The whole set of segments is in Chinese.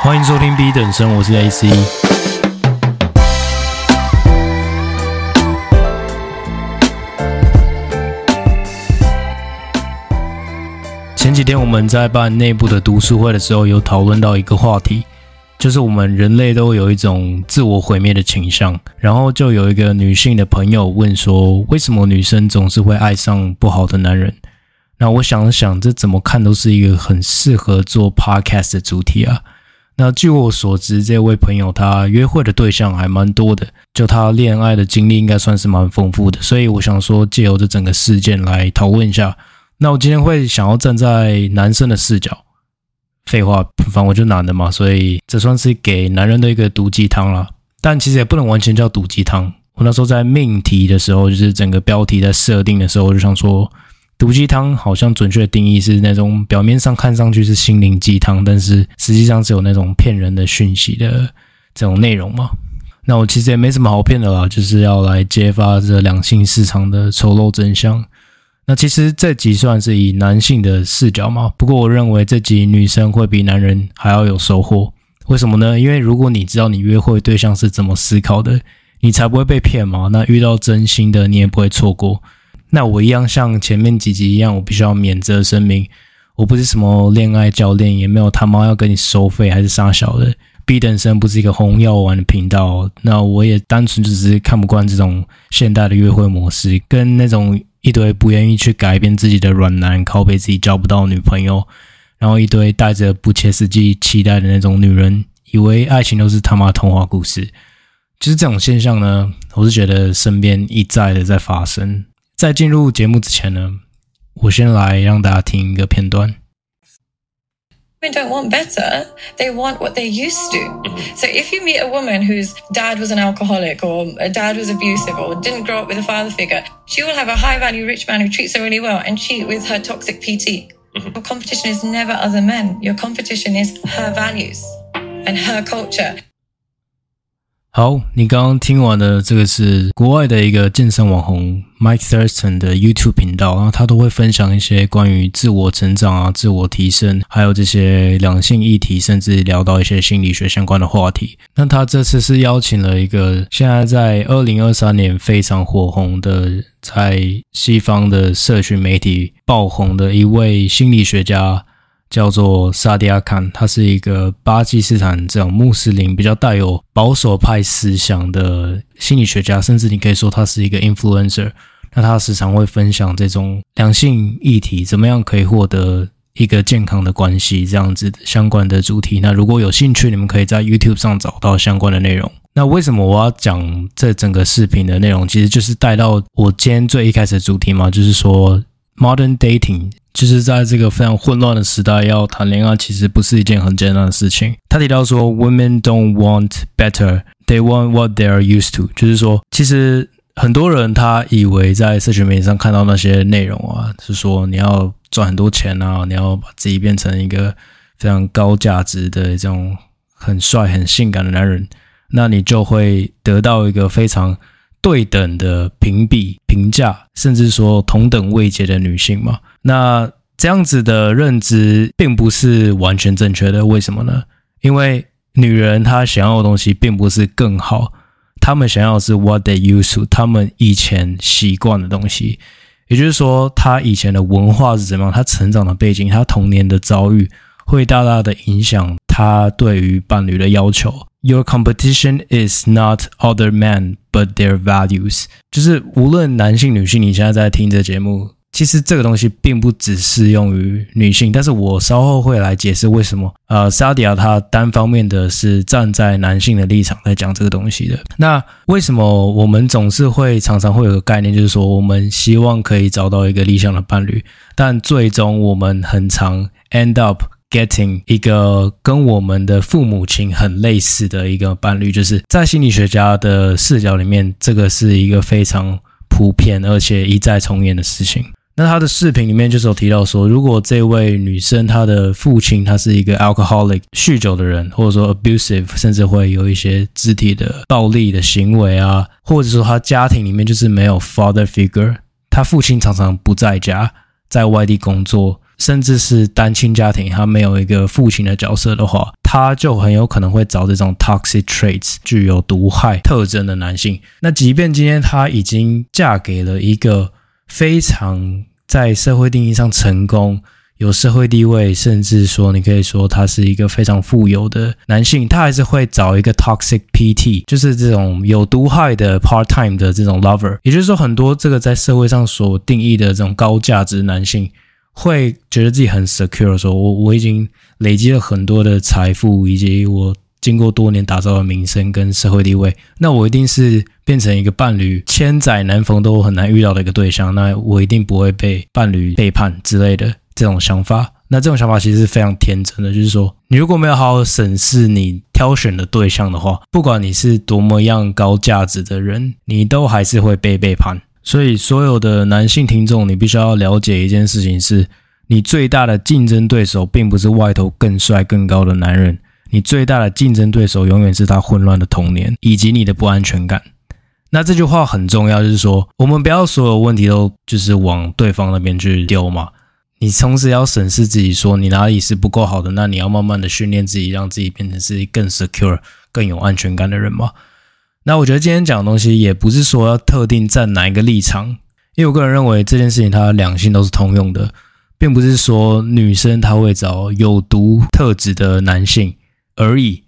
欢迎收听 B 等生，我是 AC。前几天我们在办内部的读书会的时候，有讨论到一个话题，就是我们人类都有一种自我毁灭的倾向。然后就有一个女性的朋友问说：“为什么女生总是会爱上不好的男人？”那我想了想，这怎么看都是一个很适合做 podcast 的主题啊。那据我所知，这位朋友他约会的对象还蛮多的，就他恋爱的经历应该算是蛮丰富的，所以我想说借由这整个事件来讨论一下。那我今天会想要站在男生的视角，废话，反正我就男的嘛，所以这算是给男人的一个毒鸡汤啦。但其实也不能完全叫毒鸡汤。我那时候在命题的时候，就是整个标题在设定的时候，我就想说。毒鸡汤好像准确的定义是那种表面上看上去是心灵鸡汤，但是实际上是有那种骗人的讯息的这种内容嘛。那我其实也没什么好骗的啦，就是要来揭发这两性市场的丑陋真相。那其实这集算是以男性的视角嘛，不过我认为这集女生会比男人还要有收获。为什么呢？因为如果你知道你约会对象是怎么思考的，你才不会被骗嘛。那遇到真心的，你也不会错过。那我一样像前面几集一样，我必须要免责声明，我不是什么恋爱教练，也没有他妈要跟你收费还是杀小的。B 等生不是一个红药丸的频道，那我也单纯只是看不惯这种现代的约会模式，跟那种一堆不愿意去改变自己的软男，靠北自己交不到女朋友，然后一堆带着不切实际期待的那种女人，以为爱情都是他妈童话故事。就是这种现象呢，我是觉得身边一再的在发生。在进入节目之前呢，我先来让大家听一个片段。Women don't want better, they want what they used to. So if you meet a woman whose dad was an alcoholic or a dad was abusive or didn't grow up with a father figure, she will have a high value rich man who treats her really well and cheat with her toxic PT. Your competition is never other men. Your competition is her values and her culture. 好，你刚刚听完的这个是国外的一个健身网红 Mike Thurston 的 YouTube 频道，然后他都会分享一些关于自我成长啊、自我提升，还有这些两性议题，甚至聊到一些心理学相关的话题。那他这次是邀请了一个现在在二零二三年非常火红的，在西方的社群媒体爆红的一位心理学家。叫做萨迪亚坎，他是一个巴基斯坦这种穆斯林比较带有保守派思想的心理学家，甚至你可以说他是一个 influencer。那他时常会分享这种两性议题，怎么样可以获得一个健康的关系这样子相关的主题。那如果有兴趣，你们可以在 YouTube 上找到相关的内容。那为什么我要讲这整个视频的内容？其实就是带到我今天最一开始的主题嘛，就是说 modern dating。就是在这个非常混乱的时代，要谈恋爱其实不是一件很简单的事情。他提到说，Women don't want better, they want what they are used to。就是说，其实很多人他以为在社群媒体上看到那些内容啊，是说你要赚很多钱啊，你要把自己变成一个非常高价值的这种很帅、很性感的男人，那你就会得到一个非常对等的评比、评价，甚至说同等位阶的女性嘛。那这样子的认知并不是完全正确的，为什么呢？因为女人她想要的东西并不是更好，她们想要的是 what they used to，她们以前习惯的东西，也就是说，她以前的文化是怎么样，她成长的背景，她童年的遭遇，会大大的影响他对于伴侣的要求。Your competition is not other men but their values，就是无论男性女性，你现在在听这节目。其实这个东西并不只适用于女性，但是我稍后会来解释为什么。呃，萨迪亚他单方面的是站在男性的立场来讲这个东西的。那为什么我们总是会常常会有个概念，就是说我们希望可以找到一个理想的伴侣，但最终我们很常 end up getting 一个跟我们的父母亲很类似的一个伴侣，就是在心理学家的视角里面，这个是一个非常普遍而且一再重演的事情。那他的视频里面就是有提到说，如果这位女生她的父亲他是一个 alcoholic 酗酒的人，或者说 abusive，甚至会有一些肢体的暴力的行为啊，或者说他家庭里面就是没有 father figure，他父亲常常不在家，在外地工作，甚至是单亲家庭，他没有一个父亲的角色的话，他就很有可能会找这种 toxic traits 具有毒害特征的男性。那即便今天他已经嫁给了一个非常在社会定义上成功。有社会地位，甚至说你可以说他是一个非常富有的男性，他还是会找一个 toxic PT，就是这种有毒害的 part time 的这种 lover。也就是说，很多这个在社会上所定义的这种高价值男性，会觉得自己很 secure，说我我已经累积了很多的财富，以及我经过多年打造的名声跟社会地位，那我一定是变成一个伴侣千载难逢都很难遇到的一个对象，那我一定不会被伴侣背叛之类的。这种想法，那这种想法其实是非常天真的。就是说，你如果没有好好审视你挑选的对象的话，不管你是多么样高价值的人，你都还是会被背叛。所以，所有的男性听众，你必须要了解一件事情是：你最大的竞争对手并不是外头更帅更高的男人，你最大的竞争对手永远是他混乱的童年以及你的不安全感。那这句话很重要，就是说，我们不要所有问题都就是往对方那边去丢嘛。你同时要审视自己，说你哪里是不够好的，那你要慢慢的训练自己，让自己变成是更 secure、更有安全感的人嘛。那我觉得今天讲的东西也不是说要特定站哪一个立场，因为我个人认为这件事情它两性都是通用的，并不是说女生她会找有毒特质的男性而已，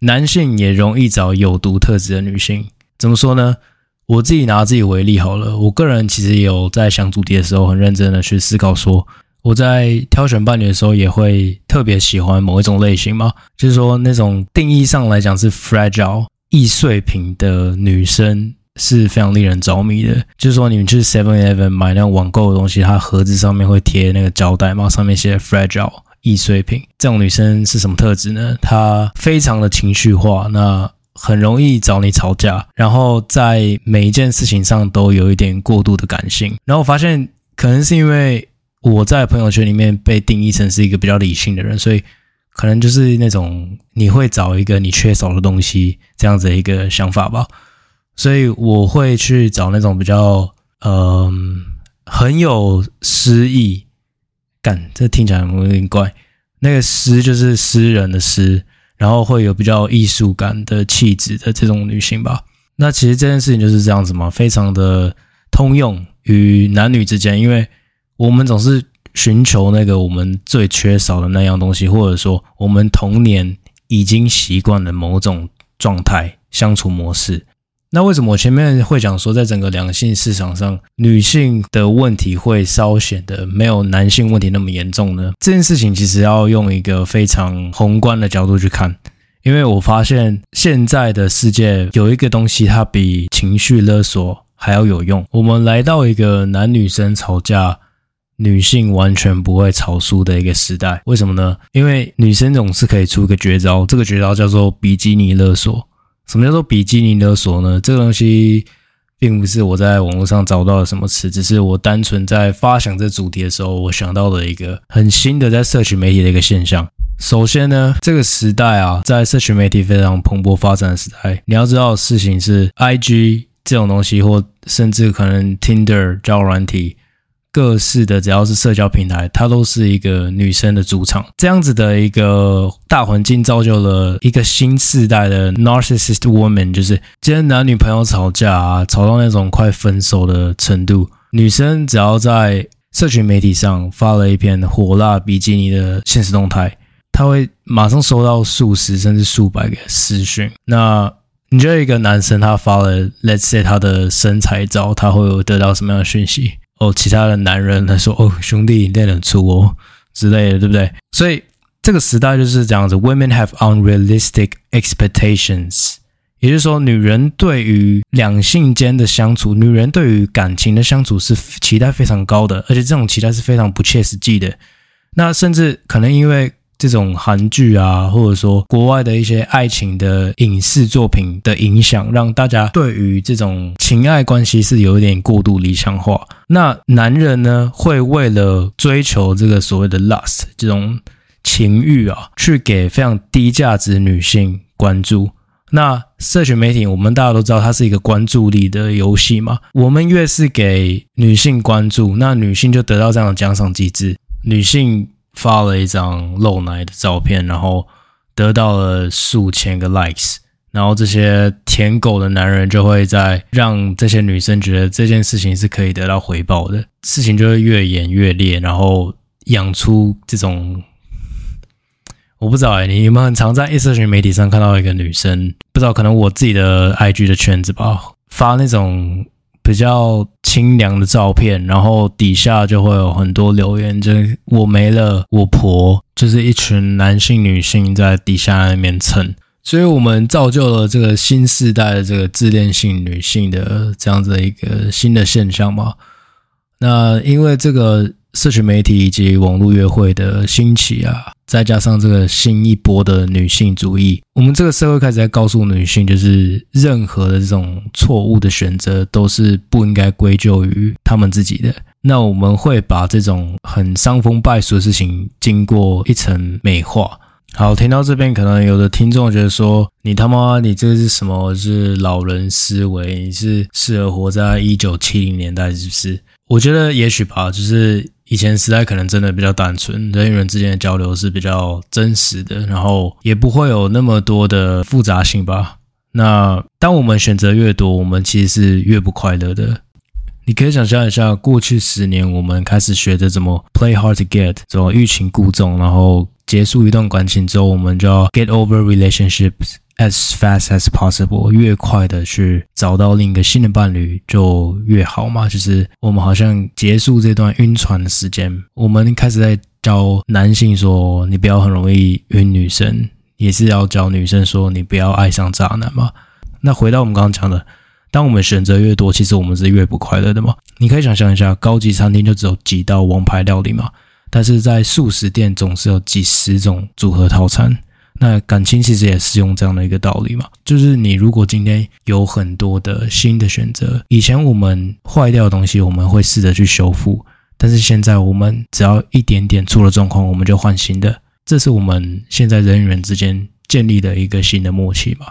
男性也容易找有毒特质的女性。怎么说呢？我自己拿自己为例好了，我个人其实有在想主题的时候，很认真的去思考说，我在挑选伴侣的时候，也会特别喜欢某一种类型嘛，就是说那种定义上来讲是 fragile 易碎品的女生是非常令人着迷的。就是说你们去 Seven Eleven 买那种网购的东西，它盒子上面会贴那个胶带嘛，上面写 fragile 易碎品，这种女生是什么特质呢？她非常的情绪化，那。很容易找你吵架，然后在每一件事情上都有一点过度的感性。然后我发现，可能是因为我在朋友圈里面被定义成是一个比较理性的人，所以可能就是那种你会找一个你缺少的东西这样子一个想法吧。所以我会去找那种比较嗯、很有诗意感，这听起来有点怪。那个诗就是诗人的诗。然后会有比较艺术感的气质的这种女性吧。那其实这件事情就是这样子嘛，非常的通用于男女之间，因为我们总是寻求那个我们最缺少的那样东西，或者说我们童年已经习惯了某种状态相处模式。那为什么我前面会讲说，在整个两性市场上，女性的问题会稍显得没有男性问题那么严重呢？这件事情其实要用一个非常宏观的角度去看，因为我发现现在的世界有一个东西，它比情绪勒索还要有用。我们来到一个男女生吵架，女性完全不会吵输的一个时代。为什么呢？因为女生总是可以出一个绝招，这个绝招叫做比基尼勒索。什么叫做比基尼勒索呢？这个东西并不是我在网络上找到的什么词，只是我单纯在发想这主题的时候，我想到了一个很新的在社群媒体的一个现象。首先呢，这个时代啊，在社群媒体非常蓬勃发展的时代，你要知道的事情是，IG 这种东西，或甚至可能 Tinder 交软体。各式的只要是社交平台，它都是一个女生的主场。这样子的一个大环境，造就了一个新世代的 narcissist woman，就是今天男女朋友吵架，吵到那种快分手的程度，女生只要在社群媒体上发了一篇火辣比基尼的现实动态，她会马上收到数十甚至数百个私讯。那你觉得一个男生他发了 let's say 他的身材照，他会有得到什么样的讯息？哦，其他的男人来说，哦，兄弟你练得出哦之类的，对不对？所以这个时代就是这样子，Women have unrealistic expectations，也就是说，女人对于两性间的相处，女人对于感情的相处是期待非常高的，而且这种期待是非常不切实际的。那甚至可能因为。这种韩剧啊，或者说国外的一些爱情的影视作品的影响，让大家对于这种情爱关系是有一点过度理想化。那男人呢，会为了追求这个所谓的 lust 这种情欲啊，去给非常低价值女性关注。那社群媒体，我们大家都知道，它是一个关注力的游戏嘛。我们越是给女性关注，那女性就得到这样的奖赏机制。女性发了一张露奶的照片，然后得到了数千个 likes，然后这些舔狗的男人就会在让这些女生觉得这件事情是可以得到回报的，事情就会越演越烈，然后养出这种。我不知道哎、你有没有很常在社群媒体上看到一个女生？不知道，可能我自己的 IG 的圈子吧，发那种比较清凉的照片，然后底下就会有很多留言，就我没了，我婆，就是一群男性、女性在底下那边蹭，所以我们造就了这个新时代的这个自恋性女性的这样子的一个新的现象嘛。那因为这个。社群媒体以及网络约会的兴起啊，再加上这个新一波的女性主义，我们这个社会开始在告诉女性，就是任何的这种错误的选择都是不应该归咎于她们自己的。那我们会把这种很伤风败俗的事情经过一层美化。好，听到这边，可能有的听众觉得说：“你他妈，你这是什么？是老人思维？你是适合活在一九七零年代，是不是？”我觉得也许吧，就是。以前时代可能真的比较单纯，人与人之间的交流是比较真实的，然后也不会有那么多的复杂性吧。那当我们选择越多，我们其实是越不快乐的。你可以想象一下，过去十年我们开始学着怎么 play hard to get，怎么欲擒故纵，然后结束一段感情之后，我们就要 get over relationships。As fast as possible，越快的去找到另一个新的伴侣就越好嘛。就是我们好像结束这段晕船的时间，我们开始在教男性说，你不要很容易晕女生，也是要教女生说，你不要爱上渣男嘛。那回到我们刚刚讲的，当我们选择越多，其实我们是越不快乐的嘛。你可以想象一下，高级餐厅就只有几道王牌料理嘛，但是在速食店总是有几十种组合套餐。那感情其实也是用这样的一个道理嘛，就是你如果今天有很多的新的选择，以前我们坏掉的东西我们会试着去修复，但是现在我们只要一点点出了状况，我们就换新的，这是我们现在人与人之间建立的一个新的默契嘛。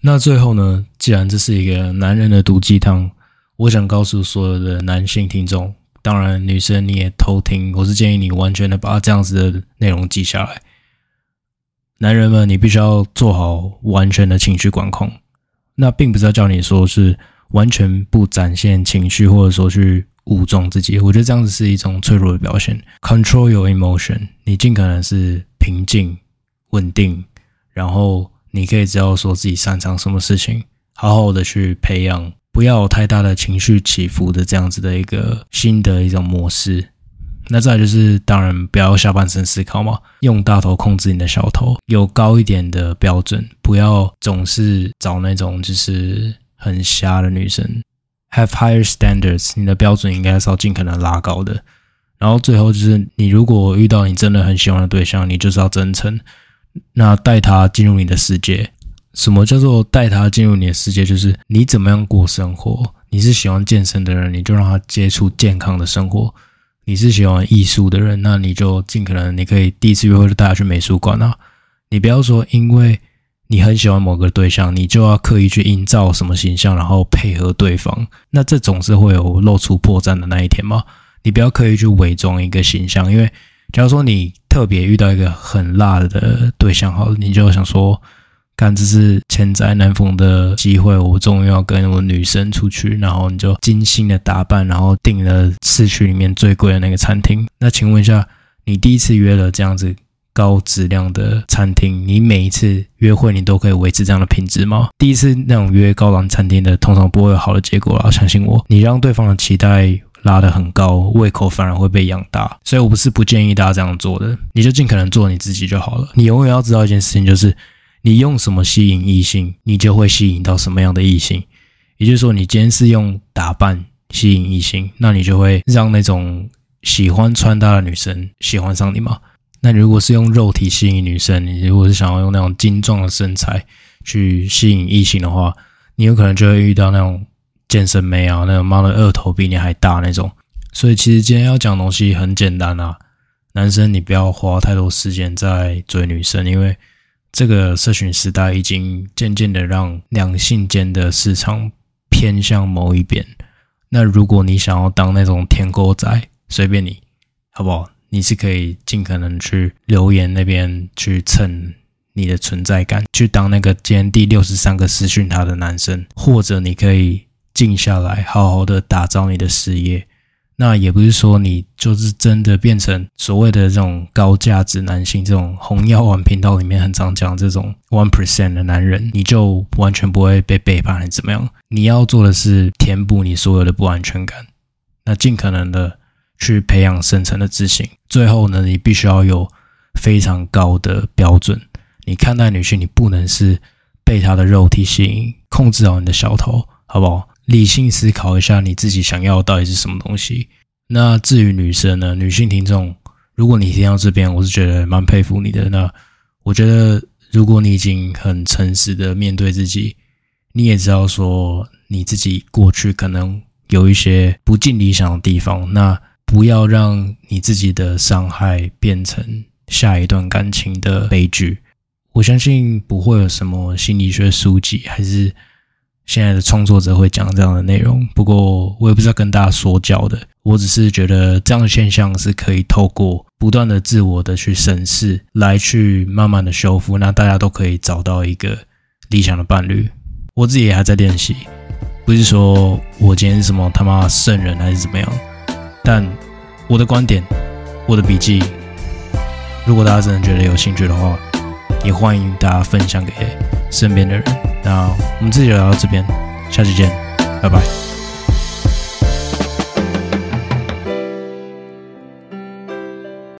那最后呢，既然这是一个男人的毒鸡汤，我想告诉所有的男性听众，当然女生你也偷听，我是建议你完全的把这样子的内容记下来。男人们，你必须要做好完全的情绪管控。那并不是要叫你说是完全不展现情绪，或者说去武装自己。我觉得这样子是一种脆弱的表现。Control your emotion，你尽可能是平静、稳定，然后你可以知道说自己擅长什么事情，好好的去培养，不要有太大的情绪起伏的这样子的一个新的一种模式。那再就是，当然不要下半身思考嘛，用大头控制你的小头，有高一点的标准，不要总是找那种就是很瞎的女生。Have higher standards，你的标准应该是要尽可能拉高的。然后最后就是，你如果遇到你真的很喜欢的对象，你就是要真诚，那带他进入你的世界。什么叫做带他进入你的世界？就是你怎么样过生活。你是喜欢健身的人，你就让他接触健康的生活。你是喜欢艺术的人，那你就尽可能，你可以第一次约会就带他去美术馆啊。你不要说，因为你很喜欢某个对象，你就要刻意去营造什么形象，然后配合对方。那这总是会有露出破绽的那一天嘛。你不要刻意去伪装一个形象，因为假如说你特别遇到一个很辣的对象，好，你就想说。看，这是千载难逢的机会，我终于要跟我女生出去，然后你就精心的打扮，然后订了市区里面最贵的那个餐厅。那请问一下，你第一次约了这样子高质量的餐厅，你每一次约会你都可以维持这样的品质吗？第一次那种约高档餐厅的，通常不会有好的结果啦，相信我。你让对方的期待拉得很高，胃口反而会被养大。所以我不是不建议大家这样做的，你就尽可能做你自己就好了。你永远要知道一件事情，就是。你用什么吸引异性，你就会吸引到什么样的异性。也就是说，你今天是用打扮吸引异性，那你就会让那种喜欢穿搭的女生喜欢上你嘛。那如果是用肉体吸引女生，你如果是想要用那种精壮的身材去吸引异性的话，你有可能就会遇到那种健身妹啊，那种妈的二头比你还大那种。所以，其实今天要讲东西很简单啊，男生你不要花太多时间在追女生，因为。这个社群时代已经渐渐的让两性间的市场偏向某一边。那如果你想要当那种舔狗仔，随便你，好不好？你是可以尽可能去留言那边去蹭你的存在感，去当那个今天第六十三个私讯他的男生，或者你可以静下来，好好的打造你的事业。那也不是说你就是真的变成所谓的这种高价值男性，这种红药丸频道里面很常讲这种 one percent 的男人，你就完全不会被背叛还是怎么样？你要做的是填补你所有的不安全感，那尽可能的去培养深层的自信。最后呢，你必须要有非常高的标准。你看待女性，你不能是被她的肉体吸引，控制好你的小头，好不好？理性思考一下，你自己想要到底是什么东西。那至于女生呢？女性听众，如果你听到这边，我是觉得蛮佩服你的。那我觉得，如果你已经很诚实的面对自己，你也知道说你自己过去可能有一些不尽理想的地方，那不要让你自己的伤害变成下一段感情的悲剧。我相信不会有什么心理学书籍还是。现在的创作者会讲这样的内容，不过我也不是要跟大家说教的，我只是觉得这样的现象是可以透过不断的自我的去审视，来去慢慢的修复，那大家都可以找到一个理想的伴侣。我自己也还在练习，不是说我今天是什么他妈圣人还是怎么样，但我的观点，我的笔记，如果大家真的觉得有兴趣的话，也欢迎大家分享给身边的人。那我们这集就聊到这边，下期见，拜拜。